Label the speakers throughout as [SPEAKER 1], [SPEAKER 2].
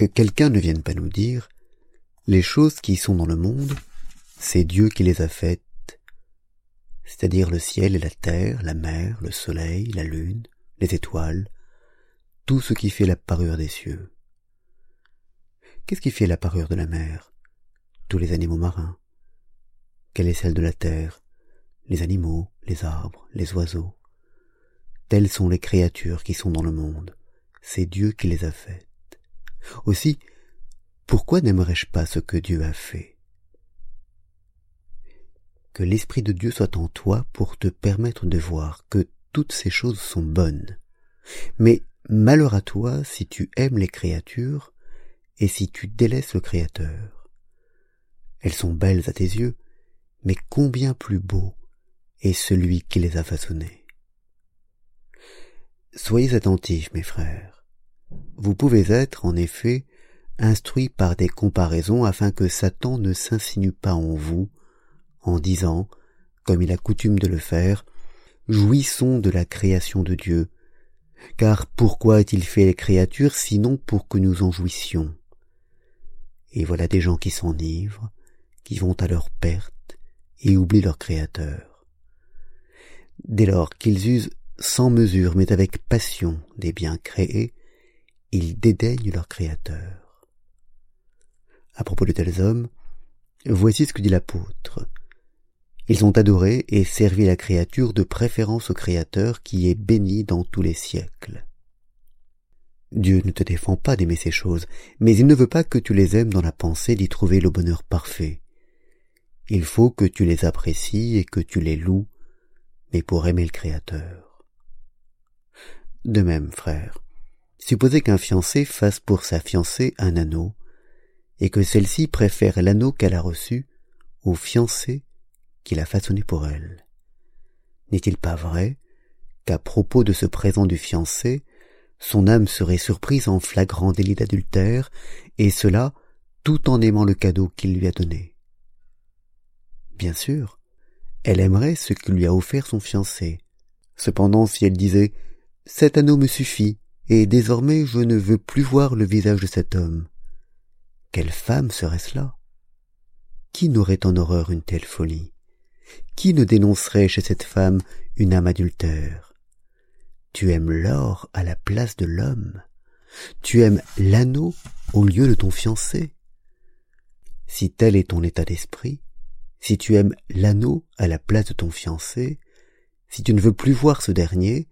[SPEAKER 1] que quelqu'un ne vienne pas nous dire les choses qui sont dans le monde, c'est Dieu qui les a faites, c'est-à-dire le ciel et la terre, la mer, le soleil, la lune, les étoiles, tout ce qui fait la parure des cieux. Qu'est-ce qui fait la parure de la mer? Tous les animaux marins. Quelle est celle de la terre? Les animaux, les arbres, les oiseaux. Telles sont les créatures qui sont dans le monde. C'est Dieu qui les a faites. Aussi, pourquoi n'aimerais-je pas ce que Dieu a fait? Que l'Esprit de Dieu soit en toi pour te permettre de voir que toutes ces choses sont bonnes. Mais malheur à toi si tu aimes les créatures et si tu délaisses le Créateur. Elles sont belles à tes yeux, mais combien plus beau est celui qui les a façonnées. Soyez attentifs, mes frères vous pouvez être, en effet, instruit par des comparaisons afin que Satan ne s'insinue pas en vous, en disant, comme il a coutume de le faire, Jouissons de la création de Dieu, car pourquoi a-t-il fait les créatures sinon pour que nous en jouissions? Et voilà des gens qui s'enivrent, qui vont à leur perte et oublient leur Créateur. Dès lors qu'ils usent sans mesure mais avec passion des biens créés, ils dédaignent leur Créateur. À propos de tels hommes, voici ce que dit l'apôtre. Ils ont adoré et servi la créature de préférence au Créateur qui est béni dans tous les siècles. Dieu ne te défend pas d'aimer ces choses, mais il ne veut pas que tu les aimes dans la pensée d'y trouver le bonheur parfait. Il faut que tu les apprécies et que tu les loues, mais pour aimer le Créateur. De même, frère, Supposez qu'un fiancé fasse pour sa fiancée un anneau, et que celle-ci préfère l'anneau qu'elle a reçu au fiancé qu'il a façonné pour elle. N'est-il pas vrai qu'à propos de ce présent du fiancé, son âme serait surprise en flagrant délit d'adultère, et cela tout en aimant le cadeau qu'il lui a donné? Bien sûr, elle aimerait ce que lui a offert son fiancé. Cependant, si elle disait Cet anneau me suffit, et désormais je ne veux plus voir le visage de cet homme. Quelle femme serait-ce Qui n'aurait en horreur une telle folie? Qui ne dénoncerait chez cette femme une âme adultère? Tu aimes l'or à la place de l'homme. Tu aimes l'anneau au lieu de ton fiancé. Si tel est ton état d'esprit, si tu aimes l'anneau à la place de ton fiancé, si tu ne veux plus voir ce dernier,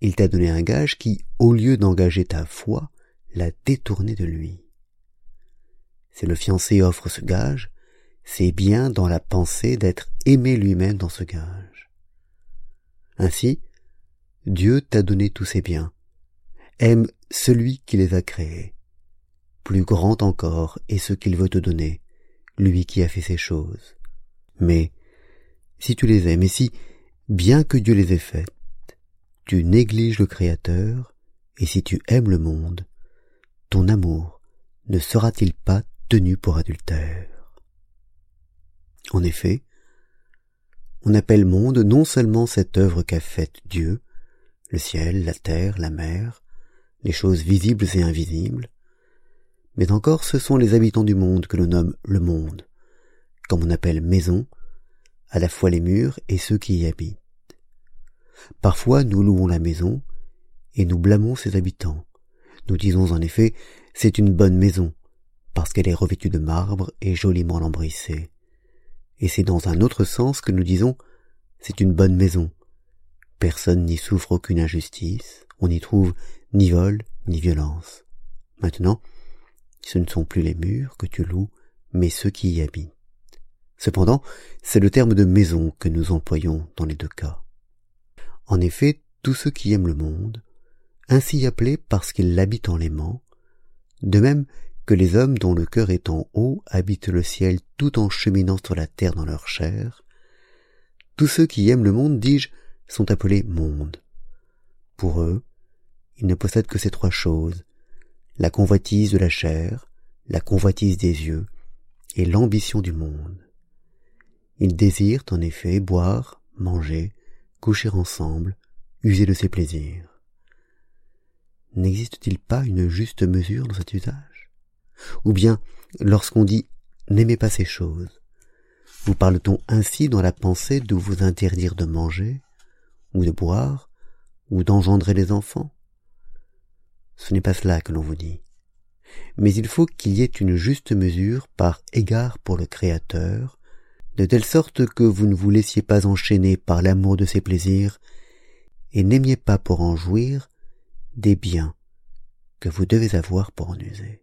[SPEAKER 1] il t'a donné un gage qui, au lieu d'engager ta foi, l'a détourné de lui. Si le fiancé offre ce gage, c'est bien dans la pensée d'être aimé lui-même dans ce gage. Ainsi, Dieu t'a donné tous ses biens. Aime celui qui les a créés. Plus grand encore est ce qu'il veut te donner, lui qui a fait ces choses. Mais, si tu les aimes et si, bien que Dieu les ait faites, tu négliges le Créateur, et si tu aimes le monde, ton amour ne sera-t-il pas tenu pour adultère? En effet, on appelle monde non seulement cette œuvre qu'a faite Dieu, le ciel, la terre, la mer, les choses visibles et invisibles, mais encore ce sont les habitants du monde que l'on nomme le monde, comme on appelle maison, à la fois les murs et ceux qui y habitent. Parfois nous louons la maison, et nous blâmons ses habitants. Nous disons en effet c'est une bonne maison, parce qu'elle est revêtue de marbre et joliment lambrissée. Et c'est dans un autre sens que nous disons c'est une bonne maison. Personne n'y souffre aucune injustice, on n'y trouve ni vol ni violence. Maintenant, ce ne sont plus les murs que tu loues, mais ceux qui y habitent. Cependant, c'est le terme de maison que nous employons dans les deux cas. En effet, tous ceux qui aiment le monde, ainsi appelés parce qu'ils l'habitent en l'aimant, de même que les hommes dont le cœur est en haut habitent le ciel tout en cheminant sur la terre dans leur chair, tous ceux qui aiment le monde, dis-je, sont appelés monde. Pour eux, ils ne possèdent que ces trois choses, la convoitise de la chair, la convoitise des yeux, et l'ambition du monde. Ils désirent en effet boire, manger, coucher ensemble, user de ses plaisirs. N'existe-t-il pas une juste mesure dans cet usage? Ou bien, lorsqu'on dit n'aimez pas ces choses, vous parle-t-on ainsi dans la pensée de vous interdire de manger, ou de boire, ou d'engendrer les enfants? Ce n'est pas cela que l'on vous dit. Mais il faut qu'il y ait une juste mesure par égard pour le Créateur, de telle sorte que vous ne vous laissiez pas enchaîner par l'amour de ses plaisirs, et n'aimiez pas pour en jouir des biens que vous devez avoir pour en user.